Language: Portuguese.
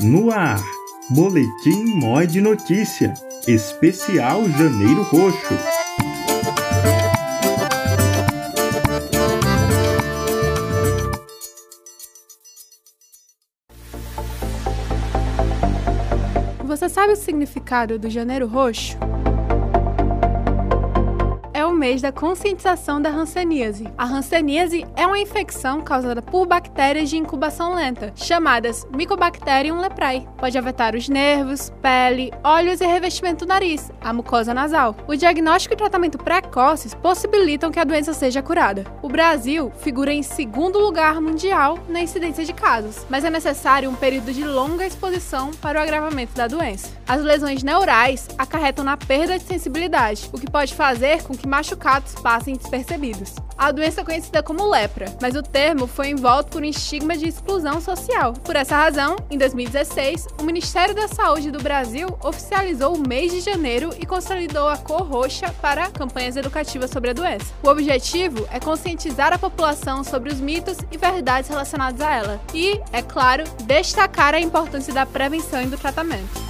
No ar, Boletim Mói de Notícia, especial Janeiro Roxo. Você sabe o significado do Janeiro Roxo? Mês da conscientização da hanseníase. A hanseníase é uma infecção causada por bactérias de incubação lenta, chamadas Mycobacterium leprae. Pode afetar os nervos, pele, olhos e revestimento do nariz, a mucosa nasal. O diagnóstico e tratamento precoces possibilitam que a doença seja curada. O Brasil figura em segundo lugar mundial na incidência de casos, mas é necessário um período de longa exposição para o agravamento da doença. As lesões neurais acarretam na perda de sensibilidade, o que pode fazer com que machucados passem despercebidos. A doença é conhecida como lepra, mas o termo foi envolto por um estigma de exclusão social. Por essa razão, em 2016, o Ministério da Saúde do Brasil oficializou o mês de janeiro e consolidou a cor roxa para campanhas educativas sobre a doença. O objetivo é conscientizar a população sobre os mitos e verdades relacionados a ela e, é claro, destacar a importância da prevenção e do tratamento.